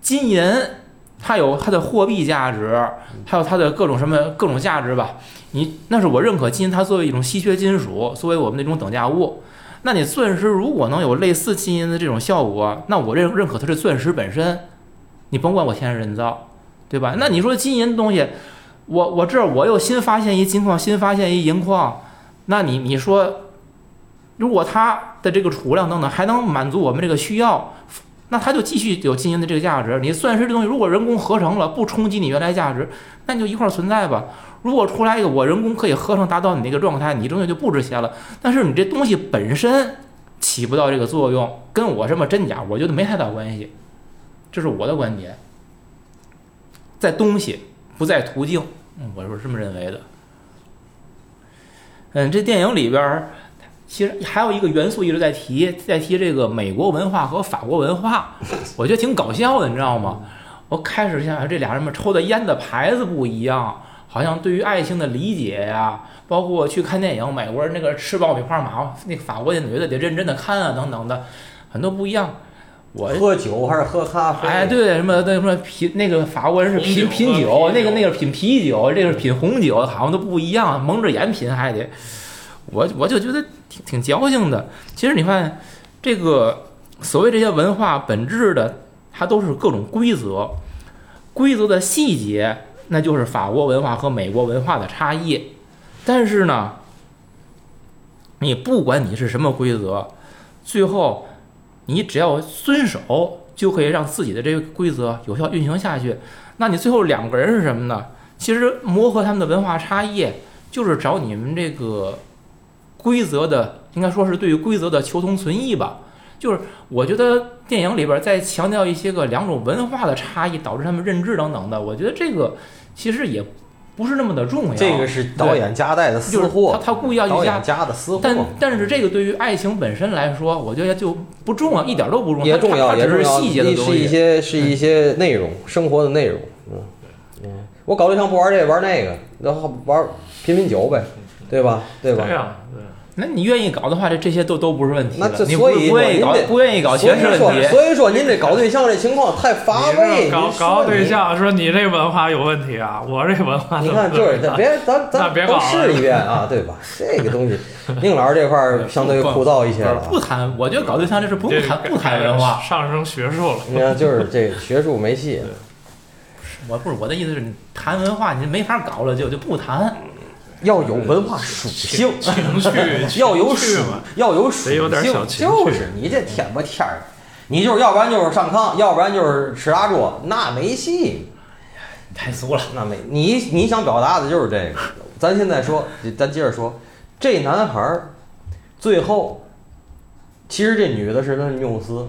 S1: 金银它有它的货币价值，还有它的各种什么各种价值吧。你那是我认可金银，它作为一种稀缺金属，作为我们那种等价物。那你钻石如果能有类似金银的这种效果，那我认认可它是钻石本身，你甭管我天然人造，对吧？那你说金银的东西，我我这我又新发现一金矿，新发现一银矿，那你你说，如果它的这个储量等等还能满足我们这个需要，那它就继续有金银的这个价值。你钻石这东西如果人工合成了，不冲击你原来价值，那你就一块存在吧。如果出来一个我人工可以合成达到你那个状态，你东西就不值钱了。但是你这东西本身起不到这个作用，跟我什么真假，我觉得没太大关系。这是我的观点，在东西不在途径，我是这么认为的。嗯，这电影里边其实还有一个元素一直在提，在提这个美国文化和法国文化，我觉得挺搞笑的，你知道吗？我开始想这俩人们抽的烟的牌子不一样。好像对于爱情的理解呀，包括去看电影，美国人那个吃爆米花马，那法国的女的得认真的看啊，等等的，很多不一样。我
S3: 喝酒还是喝咖啡？
S1: 哎，对，什么那什么品那个法国人是品品酒，那个那个品啤酒，这个是品红酒，好像都不一样，蒙着眼品还得。我我就觉得挺挺矫情的。其实你看，这个所谓这些文化本质的，它都是各种规则，规则的细节。那就是法国文化和美国文化的差异，但是呢，你不管你是什么规则，最后你只要遵守，就可以让自己的这个规则有效运行下去。那你最后两个人是什么呢？其实磨合他们的文化差异，就是找你们这个规则的应该说是对于规则的求同存异吧。就是我觉得电影里边在强调一些个两种文化的差异导致他们认知等等的，我觉得这个其实也不是那么的重要。
S3: 这个是导演夹带的私
S1: 就是
S3: 货，
S1: 他他故意要
S3: 导
S1: 去加
S3: 加的私货。
S1: 但但是这个对于爱情本身来说，我觉得就不重要，一点都不重要。
S3: 也重要，也重要，
S1: 细节的东
S3: 是一。些是一些内容，生活的内容。嗯嗯，我搞对象不玩这玩那个，然后玩品品酒呗，对吧？对吧？
S2: 对呀，对。
S1: 那你愿意搞的话，这这些都都不是问题了。
S3: 那这
S1: 你不
S3: 所以
S1: 不愿意搞，不愿意搞
S3: 所以说
S1: 全是问题。
S3: 所以说您这搞对象这情况太乏味。
S2: 搞搞对象说你这文化有问题啊，我这文化
S3: 你看，就是咱别咱咱都
S2: 别搞了
S3: 试一遍啊，对吧？这个东西，宁老师这块儿相对枯燥一些。
S1: 不谈，我觉得搞对象这是不用谈，不谈文化。
S2: 上升学术了。
S3: 你看，就是这学术没戏。
S1: 我不是我的意思是，你谈文化你没法搞了，就就不谈。
S3: 要有文化属性，
S2: 情绪
S3: 要有属要有属性，就是你这天不天儿，你就是要不然就是上炕，要不然就是吃大桌，那没戏，
S1: 太俗了。
S3: 那没你你想表达的就是这个。咱现在说，咱接着说，这男孩儿最后，其实这女的是他缪斯，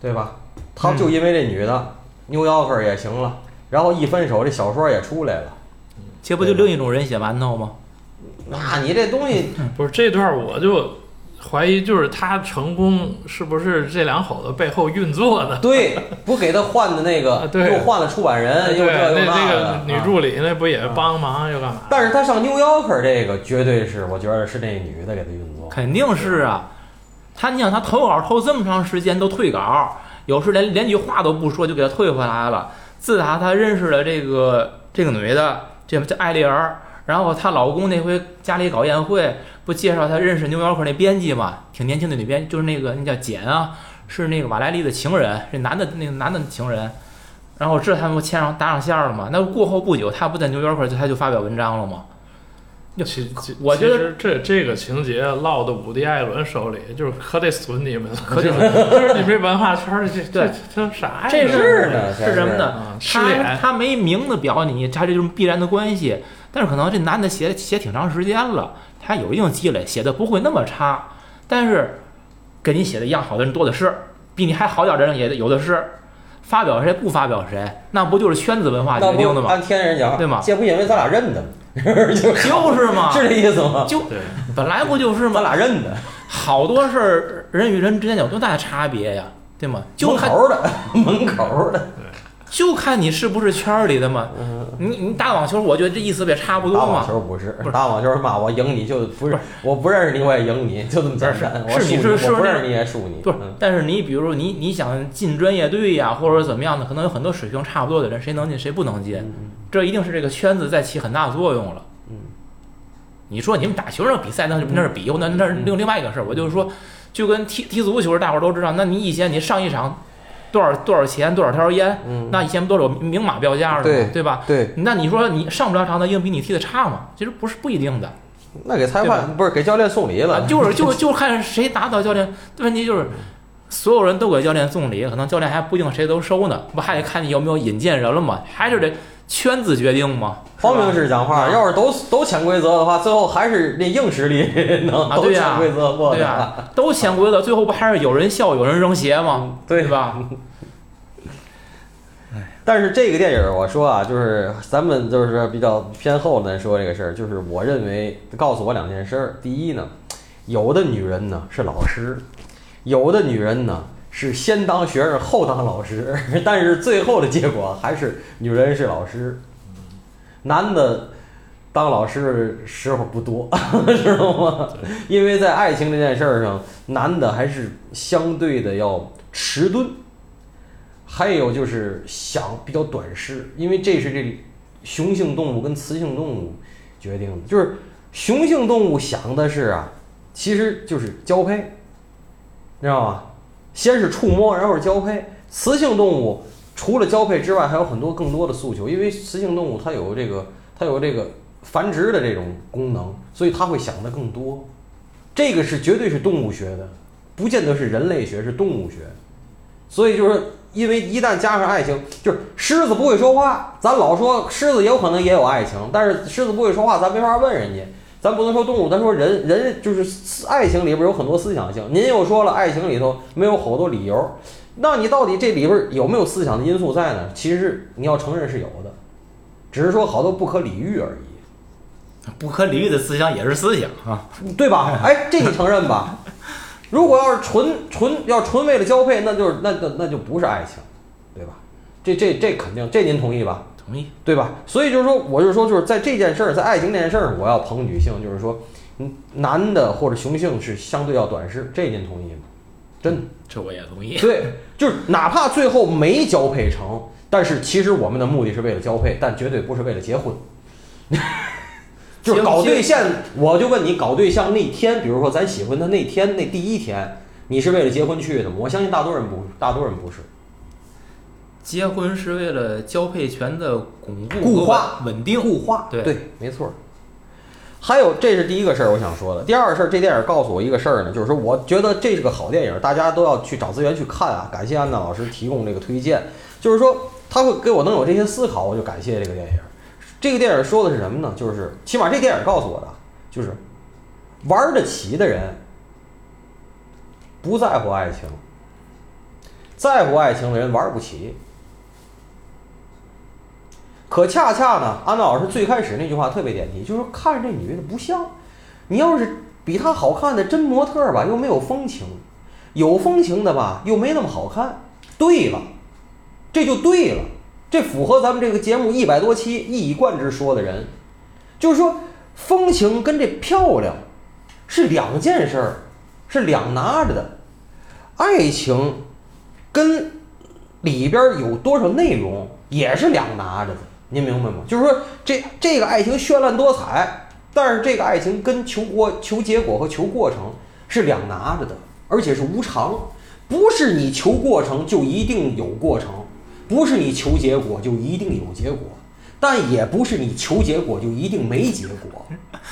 S3: 对吧？他就因为这女的扭腰分儿也行了，然后一分手，这小说也出来了。
S1: 这不就另一种人血馒头吗？
S3: 那你这东西，
S2: 不是这段，我就怀疑，就是他成功是不是这两口子背后运作的？
S3: 对，不给他换的那个，又换了出版人，又这又
S2: 那那
S3: 的
S2: 个女
S3: 啊
S2: 助理那不也帮忙又干嘛？
S3: 但是他上 New Yorker 这个绝对是，我觉得是那女的给他运作。
S1: 肯定是啊。他你想他投稿投这么长时间都退稿，有时连连句话都不说就给他退回来了。自打他认识了这个这个女的，这叫艾丽儿，然后她老公那回家里搞宴会，不介绍她认识牛角壳那编辑嘛，挺年轻的女编，就是那个那叫简啊，是那个瓦莱丽的情人，是男的那个男的情人。然后这他们不牵上搭上线了嘛？那过后不久，他不在牛 Yorker 他就发表文章了吗？
S2: 其其
S1: 我觉得
S2: 这这个情节落到伍迪·艾伦手里，就是可得损你们了，
S1: 可得
S2: 就是你们这文化圈儿这这这啥呀？
S1: 这
S3: 是呢
S1: 是什么呢？他
S2: 联。
S1: 他没明的表你，他这就是必然的关系。但是可能这男的写写挺长时间了，他有一定积累，写的不会那么差。但是跟你写的一样好的人多的是，比你还好点的人也有的是。发表谁不发表谁，那不就是圈子文化决定的吗？
S3: 按天人讲，
S1: 对吗
S3: 这不因为咱俩认的吗？就 是
S1: 就是嘛，
S3: 是这意思吗？
S1: 就，本来不就是
S3: 咱
S1: 嘛，
S3: 俩认的，
S1: 好多事儿人与人之间有多大差别呀，对吗？就
S3: 门口的，门口的。
S1: 就看你是不是圈儿里的嘛。
S3: 嗯，
S1: 你你打网球，我觉得这意思不也差不多
S3: 打网
S1: 嘛。
S3: 球不是
S1: 不，是
S3: 打网球妈我赢你就不是，我不认识你我也赢你，就这么简单。我输
S1: 是你是是
S3: 我不认识你也输你。
S1: 不是
S3: 嗯，
S1: 但是你比如说你你想进专业队呀，或者怎么样的，可能有很多水平差不多的人，谁能进谁不能进，
S3: 嗯
S1: 这一定是这个圈子在起很大作用了。
S3: 嗯，
S1: 你说你们打球那比赛那是那是比划，那那是另另外一个事儿。我就是说，就跟踢踢足球，大伙儿都知道，那你以前你上一场多少多少钱多少条烟，
S3: 嗯，
S1: 那以前不都是有明码标价的
S3: 对
S1: 吗？对吧？
S3: 对，
S1: 那你说你上不了场，他硬比你踢的差吗？其实不是不一定的。
S3: 那给裁判不是给教练送礼
S1: 啊，
S3: 了，
S1: 就是就 就看谁打倒教练。问题就是，所有人都给教练送礼，可能教练还不一定谁都收呢，不还得看你有没有引荐人了吗？还是得圈子决定嘛？
S3: 方明式讲话，
S1: 啊
S3: 要是都都潜规则的话，最后还是那硬实力能都潜规则过的。
S1: 对啊，都潜规则，最后不还是有人笑有人扔鞋吗？
S3: 对
S1: 对吧？
S3: 但是这个电影我说啊，就是咱们就是比较偏后的说这个事儿，就是我认为告诉我两件事儿。第一呢，有的女人呢是老师，有的女人呢是先当学生后当老师，但是最后的结果还是女人是老师，男的当老师时候不多，知道吗？因为在爱情这件事儿上，男的还是相对的要迟钝。还有就是想比较短视，因为这是这雄性动物跟雌性动物决定的。就是雄性动物想的是啊，其实就是交配，知道吗？先是触摸，然后是交配。雌性动物除了交配之外，还有很多更多的诉求，因为雌性动物它有这个它有这个繁殖的这种功能，所以它会想的更多。这个是绝对是动物学的，不见得是人类学，是动物学。所以就是因为一旦加上爱情，就是狮子不会说话，咱老说狮子有可能也有爱情，但是狮子不会说话，咱没法问人家。咱不能说动物，咱说人，人就是爱情里边有很多思想性。您又说了，爱情里头没有好多理由，那你到底这里边有没有思想的因素在呢？其实你要承认是有的，只是说好多不可理喻而已。
S1: 不可理喻的思想也是思想啊，
S3: 对吧？哎，这你承认吧？如果要是纯纯要纯为了交配，那就是那那那就不是爱情，对吧？这这这肯定，这您同意吧？
S1: 同意。
S3: 对吧？所以就是说，我就是说，就是在这件事儿，在爱情这件事儿，我要捧女性，就是说，嗯，男的或者雄性是相对要短视，这您同意吗？真的，
S1: 这我也同意。
S3: 对，就是哪怕最后没交配成，但是其实我们的目的是为了交配，但绝对不是为了结婚。就是搞对象，我就问你，搞对象那天，比如说咱喜欢他那天，那第一天，你是为了结婚去的吗？我相信大多人不，大多人不是。
S1: 结婚是为了交配权的巩固、
S3: 固化、
S1: 稳定、
S3: 固化。
S1: 对
S3: 对，没错。还有，这是第一个事儿，我想说的。第二个事儿，这电影告诉我一个事儿呢，就是说，我觉得这是个好电影，大家都要去找资源去看啊。感谢安娜老师提供这个推荐，就是说，他会给我能有这些思考，我就感谢这个电影。这个电影说的是什么呢？就是起码这电影告诉我的，就是玩得起的人不在乎爱情，在乎爱情的人玩不起。可恰恰呢，安娜老师最开始那句话特别点题，就是看这女的不像，你要是比她好看的真模特吧，又没有风情；有风情的吧，又没那么好看。对了，这就对了。这符合咱们这个节目一百多期一以贯之说的人，就是说风情跟这漂亮是两件事儿，是两拿着的。爱情跟里边有多少内容也是两拿着的，您明白吗？就是说这这个爱情绚烂多彩，但是这个爱情跟求过求结果和求过程是两拿着的，而且是无常，不是你求过程就一定有过程。不是你求结果就一定有结果，但也不是你求结果就一定没结果，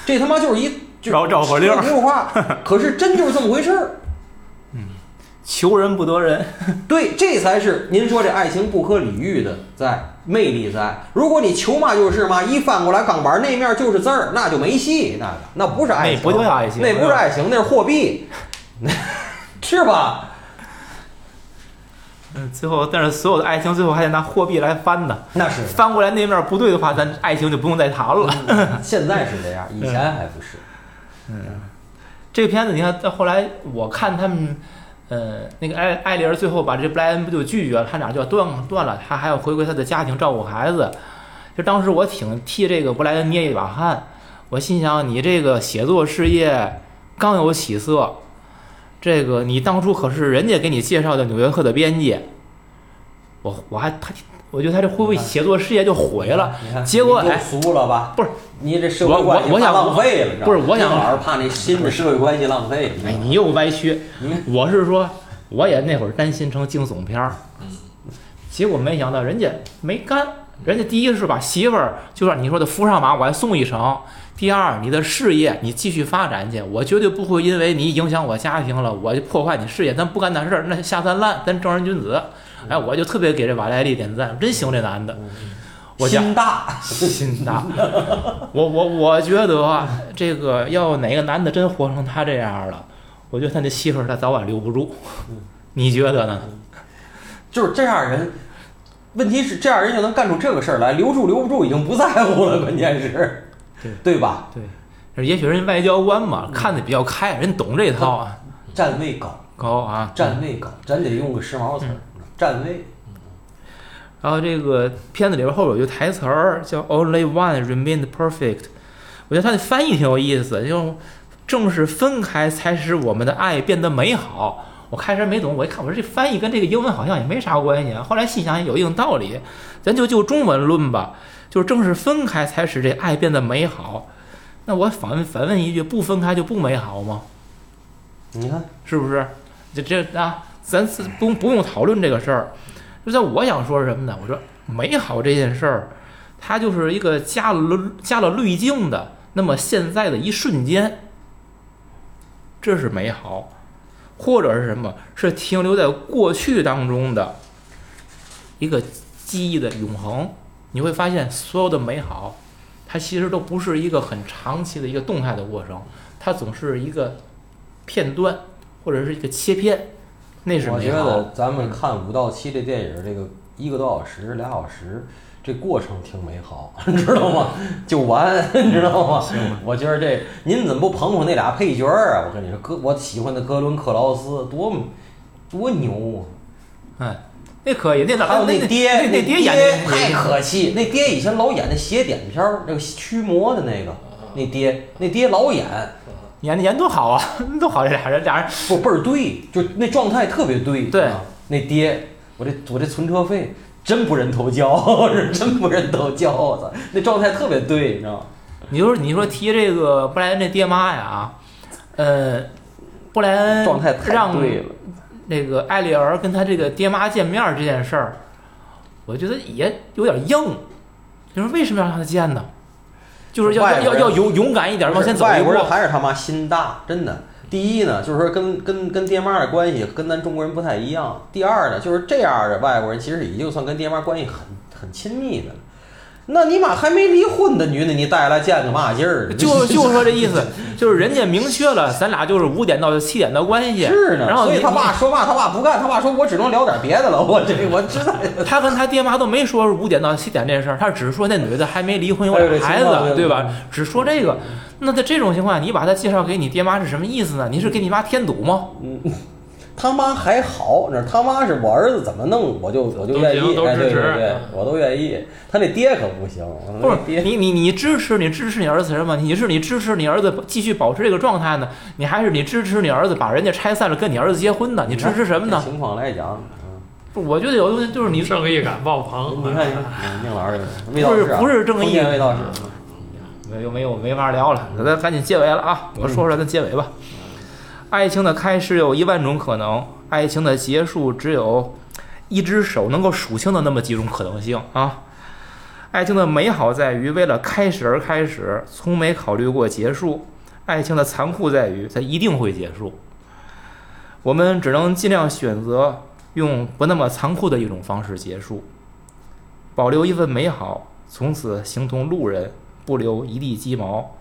S3: 这他妈就是一
S1: 绕绕口令
S3: 儿话。可是真就是这么回事儿。
S1: 嗯，求人不得人。
S3: 对，这才是您说这爱情不可理喻的在魅力在。如果你求嘛就是嘛，一翻过来钢板那面就是字儿，那就没戏。那个那不是爱情，
S1: 那不叫爱情，
S3: 那不是爱情，那是货币，是吧？
S1: 嗯，最后，但是所有的爱情最后还得拿货币来翻的。
S3: 那是
S1: 翻过来那面不对的话，咱爱情就不用再谈了。
S3: 现在是这样，以前还不是。
S1: 嗯，这个片子你看，到后来我看他们，呃，那个艾艾丽儿最后把这布莱恩不就拒绝了，他俩就要断断了，他还要回归他的家庭照顾孩子。就当时我挺替这个布莱恩捏一把汗，我心想，你这个写作事业刚有起色。这个你当初可是人家给你介绍的《纽约客》的编辑，我我还他，我觉得他这会不会写作事业就毁了？结果哎，
S3: 俗了吧？
S1: 不是
S3: 你这社会关系
S1: 怕
S3: 浪费了，
S1: 不是我想
S3: 老是怕那新的社会关系浪费。
S1: 哎，你又歪曲。我是说，我也那会儿担心成惊悚片儿，结果没想到人家没干，人家第一是把媳妇儿就让你说的扶上马，我还送一程。第二，你的事业你继续发展去，我绝对不会因为你影响我家庭了，我就破坏你事业。咱不干那事儿，那下三滥，咱正人君子。哎，我就特别给这瓦莱丽点赞，真喜欢这男的。
S3: 我心大，
S1: 心大。我我我觉得这个要哪个男的真活成他这样了，我觉得他那媳妇儿他早晚留不住。你觉得呢？
S3: 就是这样人，问题是这样人就能干出这个事儿来，留住留不住已经不在乎了，关键是。对吧？
S1: 对，也许人外交官嘛，看的比较开，人懂这套啊。
S3: 站位高
S1: 高啊，
S3: 站位高，咱得用个时髦词儿，站位。
S1: 然后这个片子里边后边有句台词儿叫 “Only one remained perfect”，我觉得它的翻译挺有意思，就正是分开才使我们的爱变得美好。我开始没懂，我一看，我说这翻译跟这个英文好像也没啥关系啊。后来细想，有一定道理，咱就就中文论吧。就是正是分开才使这爱变得美好，那我反问反问一句：不分开就不美好吗？
S3: 你看
S1: 是不是？这这啊，咱不不用讨论这个事儿。就在我想说什么呢？我说美好这件事儿，它就是一个加了加了滤镜的那么现在的一瞬间，这是美好，或者是什么？是停留在过去当中的一个记忆的永恒。你会发现，所有的美好，它其实都不是一个很长期的一个动态的过程，它总是一个片段或者是一个切片，那是
S3: 我觉。得咱们看五到七这电影，这个一个多小时、俩小时，这过程挺美好，你知道吗？就完，你知道吗？我觉得这您怎么不捧捧那俩配角儿啊？我跟你说，哥，我喜欢的格伦克劳斯多么多牛啊！
S1: 哎，那可以，那
S3: 还有
S1: 那
S3: 那爹，
S1: 那那
S3: 爹
S1: 演的
S3: 太可气。那爹以前老演那邪典片儿，那个驱魔的那个，那爹，那爹老演，
S1: 演的演多好啊，多好，这俩人俩人
S3: 不倍儿对，就那状态特别对。
S1: 对
S3: 啊那爹，我这我这存车费真不认头交，是真不认头交，我操，那状态特别对，你知道吗？
S1: 你说你说提这个布莱恩这爹妈呀，呃，布莱恩
S3: 状态太
S1: 让
S3: 对了。
S1: 那个艾丽儿跟他这个爹妈见面儿这件事儿，我觉得也有点硬。你说为什么要让他见呢？就是要要要勇勇敢一点，往前走一步
S3: 外国。人还是他妈心大，真的。第一呢，就是说跟跟跟爹妈的关系跟咱中国人不太一样。第二呢，就是这样的外国人其实已经算跟爹妈关系很很亲密的了。那你妈还没离婚的女的，你带来见个嘛劲儿？
S1: 就 就说这意思，就是人家明确了，咱俩就是五点到七点的关系。
S3: 是呢，
S1: 然后
S3: 所以他爸说嘛，他爸不干，他爸说我只能聊点别的了。我这我知道。
S1: 他跟他爹妈都没说五点到七点这事儿，他只是说那女的还没离婚，有孩子，对吧？只说这个。那在这种情况下，你把他介绍给你爹妈是什么意思呢？你是给你妈添堵吗？
S3: 他妈还好，那他妈是我儿子怎么弄，我就我就愿意，哎，
S2: 都行都支持
S3: 对对对，我都愿意。他那爹可不行，
S1: 不是
S3: 爹
S1: 你你你支持你支持你儿子什么？你是你支持你儿子继续保持这个状态呢？你还是你支持你儿子把人家拆散了跟你儿子结婚呢？你支持什么呢？
S3: 情况来讲，嗯，
S1: 不，我觉得有的东西就是你
S2: 正义感爆棚。
S3: 你看，嗯宁老师，魏老师啊
S1: 不是正义
S3: 封建魏道士，
S1: 没有没有没法聊了，咱赶紧结尾了啊！我说说咱结尾吧。爱情的开始有一万种可能，爱情的结束只有一只手能够数清的那么几种可能性啊。爱情的美好在于为了开始而开始，从没考虑过结束；爱情的残酷在于它一定会结束。我们只能尽量选择用不那么残酷的一种方式结束，保留一份美好，从此形同路人。不留一地鸡毛，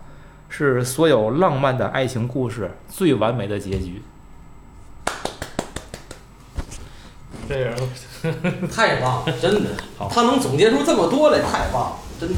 S1: 是所有浪漫的爱情故事最完美的结局。
S2: 这人
S3: 太棒了，真的，他能总结出这么多来，太棒了，真的。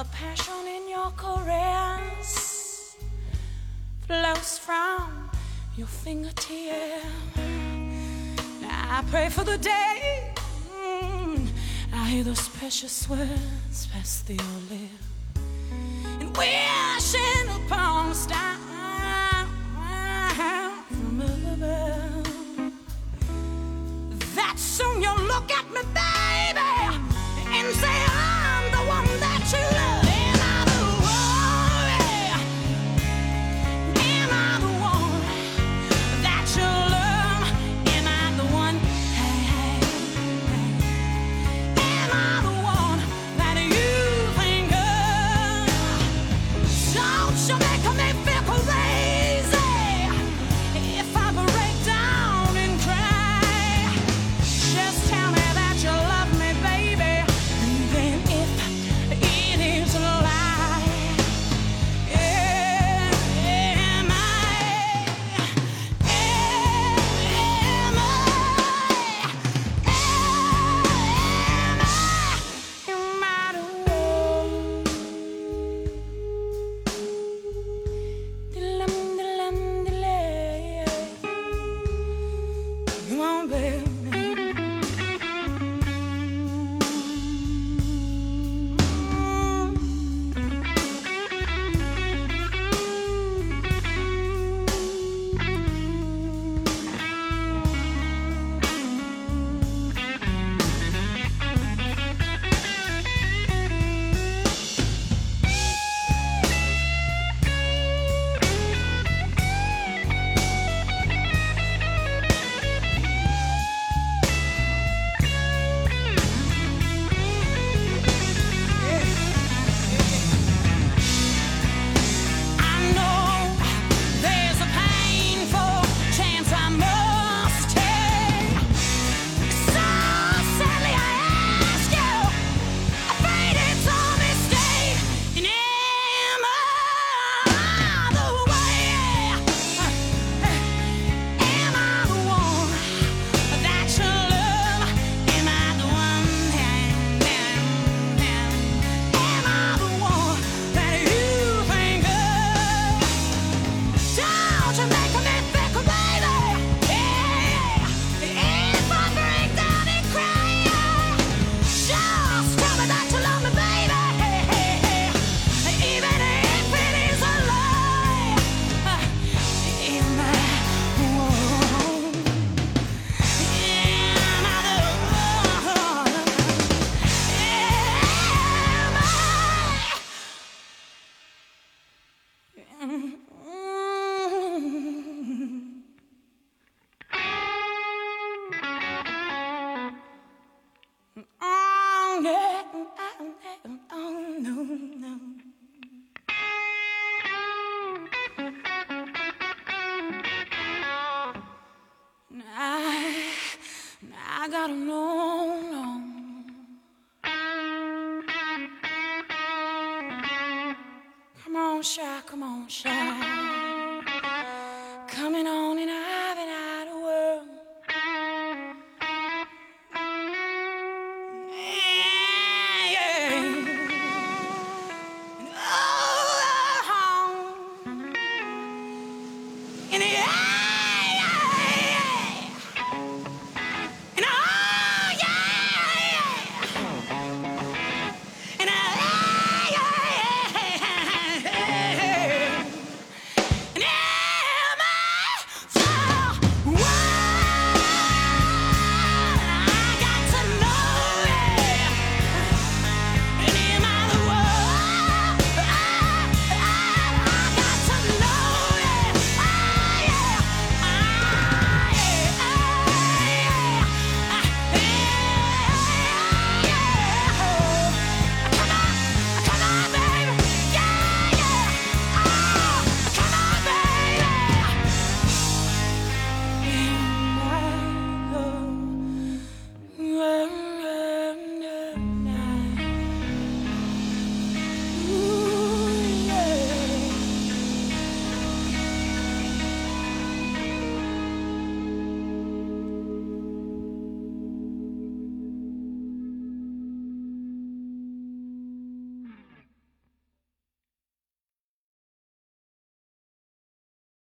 S4: A passion in your caress flows from your fingertip. Now I pray for the day mm, I hear those precious words pass through your lips and wishing upon a star from above that soon you'll look at me, baby, and say, I got a long, long. Come on, shy, come on, shy.